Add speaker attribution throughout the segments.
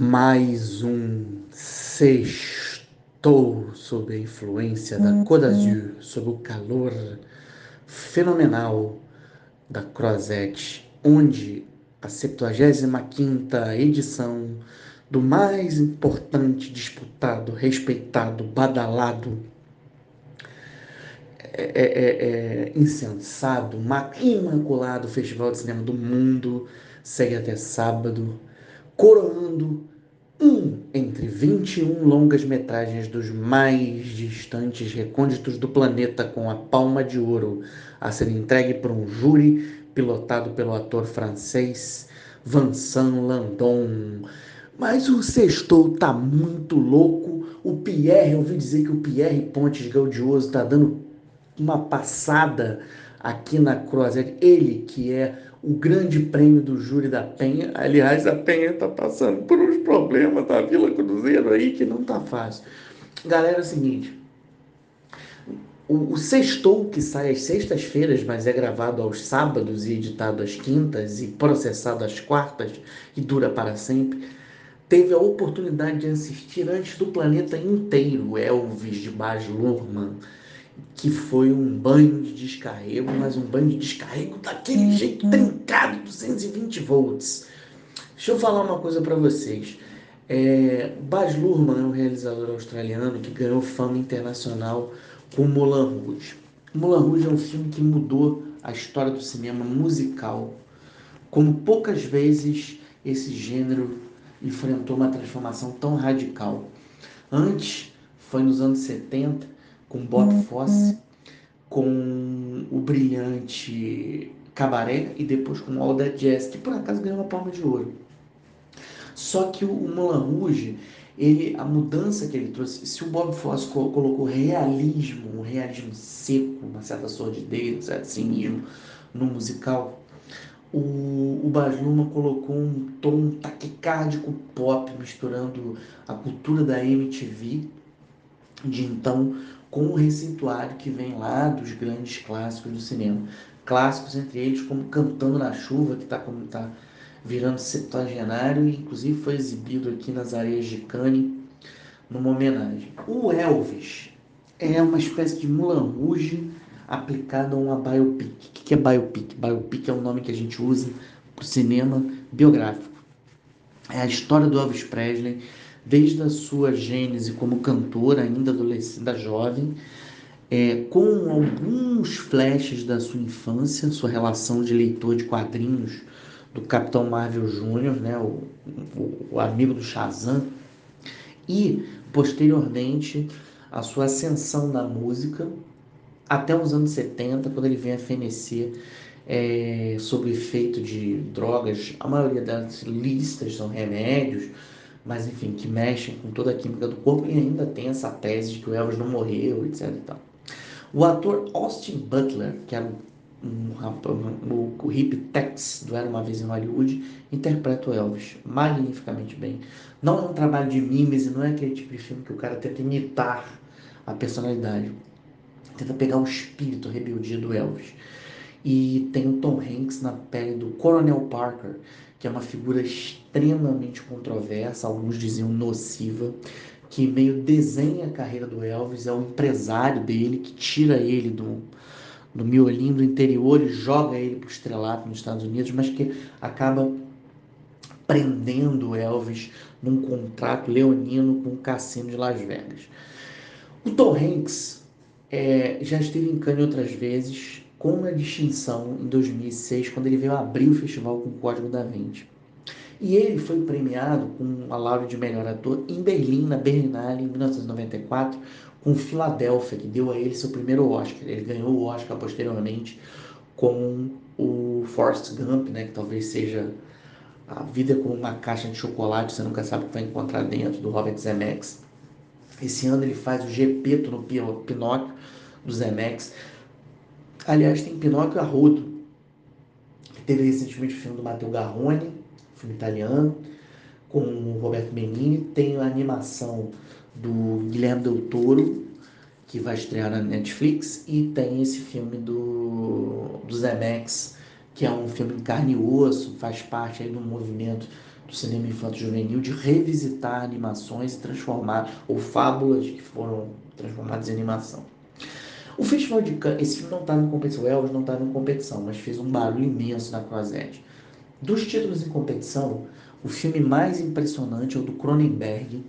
Speaker 1: mais um sextou sob a influência da Côte d'Azur, sob o calor fenomenal da Croisette, onde a 75ª edição do mais importante, disputado, respeitado, badalado, é, é, é, insensado, imaculado Festival de Cinema do Mundo segue até sábado coroando um entre 21 longas-metragens dos mais distantes recônditos do planeta com a palma de ouro a ser entregue por um júri pilotado pelo ator francês Vincent Landon. Mas o Sextou tá muito louco. O Pierre, eu ouvi dizer que o Pierre Pontes Gaudioso tá dando uma passada aqui na Croazete. Ele que é o grande prêmio do júri da Penha. Aliás, a Penha está passando por uns problemas da Vila Cruzeiro aí que não tá fácil. Galera, é o seguinte. O, o Sextou, que sai às sextas-feiras, mas é gravado aos sábados e editado às quintas e processado às quartas e dura para sempre, teve a oportunidade de assistir antes do planeta inteiro Elvis de Baz Luhrmann, que foi um banho de descarrego, mas um banho de descarrego daquele uhum. jeito trincado, 220 volts. Deixa eu falar uma coisa para vocês. É, Baz Luhrmann é um realizador australiano que ganhou fama internacional com Moulin Rouge. Moulin Rouge é um filme que mudou a história do cinema musical. Como poucas vezes esse gênero enfrentou uma transformação tão radical. Antes, foi nos anos 70, com Bob uhum. Fosse, com o brilhante Cabaré e depois com All That Jazz, que por acaso ganhou uma palma de ouro. Só que o Moulin Rouge, ele, a mudança que ele trouxe, se o Bob Fosse colocou realismo, um realismo seco, uma certa sordidez, um certo cinismo no musical, o, o Baz Luhrmann colocou um tom taquicárdico pop, misturando a cultura da MTV de então com o receituário que vem lá dos grandes clássicos do cinema. Clássicos entre eles como Cantando na Chuva, que está como tá virando septuagenário e inclusive foi exibido aqui nas areias de Cannes numa homenagem. O Elvis é uma espécie de Mulan Rouge aplicado a uma biopic. O que é biopic? Biopic é o nome que a gente usa para o cinema biográfico. É a história do Elvis Presley desde a sua gênese como cantora, ainda adolescente, jovem, é, com alguns flashes da sua infância, sua relação de leitor de quadrinhos do Capitão Marvel Jr., né, o, o, o amigo do Shazam, e posteriormente a sua ascensão na música até os anos 70, quando ele vem a fenecer é, sob efeito de drogas, a maioria das listas são remédios, mas enfim, que mexem com toda a química do corpo e ainda tem essa tese de que o Elvis não morreu, etc. E. O ator Austin Butler, que era um, um, um, o hip Tex do Era Uma Vez em Hollywood, interpreta o Elvis magnificamente bem. Não é um trabalho de mímese, não é aquele tipo de filme que o cara tenta imitar a personalidade. Tenta pegar o espírito, rebeldia do Elvis. E tem o Tom Hanks na pele do Coronel Parker, que é uma figura extremamente controversa, alguns diziam nociva, que meio desenha a carreira do Elvis, é o empresário dele que tira ele do, do miolinho do interior e joga ele para o estrelato nos Estados Unidos, mas que acaba prendendo o Elvis num contrato leonino com o cassino de Las Vegas. O Tom Hanks é, já esteve em Cannes outras vezes, com uma distinção em 2006, quando ele veio abrir o festival com o Código da Vinci. E ele foi premiado com a laurea de melhor ator em Berlim, na Berlinale, em 1994, com Filadélfia, que deu a ele seu primeiro Oscar. Ele ganhou o Oscar posteriormente com o Forrest Gump, né, que talvez seja a vida como uma caixa de chocolate, você nunca sabe o que vai encontrar dentro, do Robert Zemeckis. Esse ano ele faz o Gepeto no Pinóquio, do Zemeckis. Aliás, tem Pinóquio Arrudo, que teve recentemente o filme do Matteo Garrone, filme italiano, com o Roberto Benigni. Tem a animação do Guilherme Del Toro, que vai estrear na Netflix. E tem esse filme do, do Zemex, que é um filme em carne e osso, faz parte aí do movimento do cinema infanto-juvenil de revisitar animações e transformar, ou fábulas que foram transformadas em animação. O Festival de Cannes, esse filme não estava em competição, o Elvis não estava em competição, mas fez um barulho imenso na Croisette. Dos títulos em competição, o filme mais impressionante é o do Cronenberg,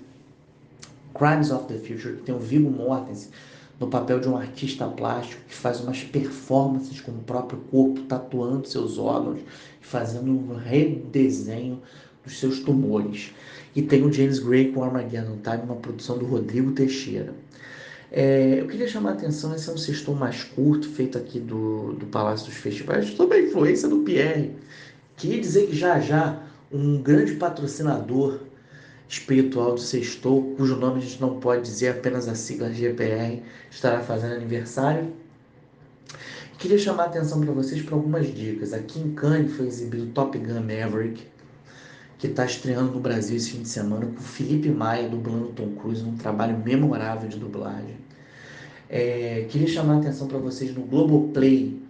Speaker 1: Crimes of the Future, que tem o Viggo Mortensen no papel de um artista plástico que faz umas performances com o próprio corpo, tatuando seus órgãos e fazendo um redesenho dos seus tumores. E tem o James Gray com Armageddon Time, uma produção do Rodrigo Teixeira. É, eu queria chamar a atenção, esse é um sextor mais curto, feito aqui do, do Palácio dos Festivais, sob a influência do Pierre. Queria dizer que já já um grande patrocinador espiritual do Sextou, cujo nome a gente não pode dizer, apenas a sigla GPR, estará fazendo aniversário. Queria chamar a atenção para vocês para algumas dicas. Aqui em Cannes foi exibido Top Gun Maverick, que está estreando no Brasil esse fim de semana, com Felipe Maia dublando Tom Cruise, num trabalho memorável de dublagem. É, queria chamar a atenção para vocês no Globoplay,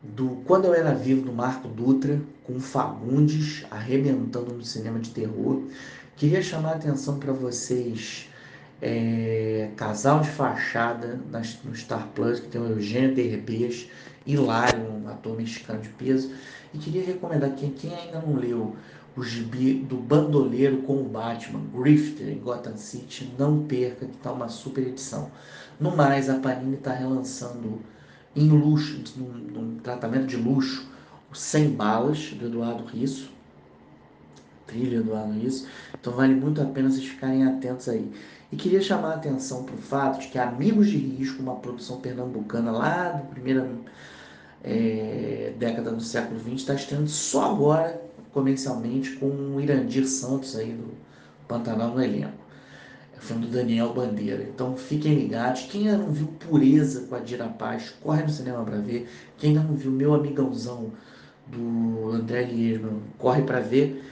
Speaker 1: do Quando Eu Era Vivo, do Marco Dutra, com Fagundes arrebentando no cinema de terror. Queria chamar a atenção para vocês, é, Casal de Fachada, no Star Plus, que tem o Eugênio Derbez, hilário, um ator mexicano de peso. E queria recomendar quem, quem ainda não leu o gibi do Bandoleiro com o Batman, Grifter, em Gotham City, não perca, que está uma super edição. No mais, a Panini está relançando em luxo, num, num tratamento de luxo, o 100 Balas, do Eduardo Risso, trilha do Eduardo Risso, então vale muito a pena vocês ficarem atentos aí. E queria chamar a atenção para o fato de que Amigos de Risco, uma produção pernambucana lá da primeira é, década do século XX, está estreando só agora, comercialmente, com o Irandir Santos aí do Pantanal no elenco. É o filme do Daniel Bandeira. Então fiquem ligados. Quem ainda não viu Pureza com a Dira Paz, corre no cinema para ver. Quem ainda não viu Meu Amigãozão do André Liesman, corre para ver.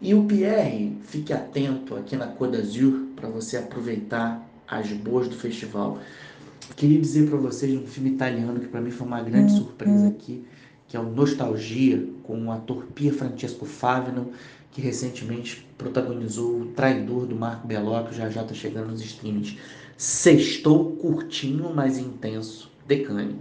Speaker 1: E o Pierre, fique atento aqui na Côte d'Azur para você aproveitar as boas do festival. Queria dizer para vocês um filme italiano que para mim foi uma grande surpresa aqui, que é o Nostalgia, com o ator Pier Francesco Favino, que recentemente protagonizou O Traidor do Marco Bellocchio, já já está chegando nos streams. Sextou curtinho, mas intenso. Decane.